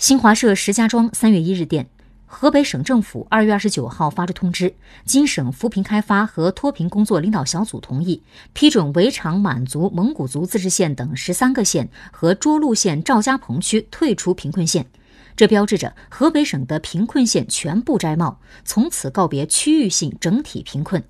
新华社石家庄三月一日电河北省政府二月二十九号发出通知经省扶贫开发和脱贫工作领导小组同意批准围场满族蒙古族自治县等十三个县和涿鹿县赵家棚区退出贫困县。这标志着河北省的贫困县全部摘帽从此告别区域性整体贫困。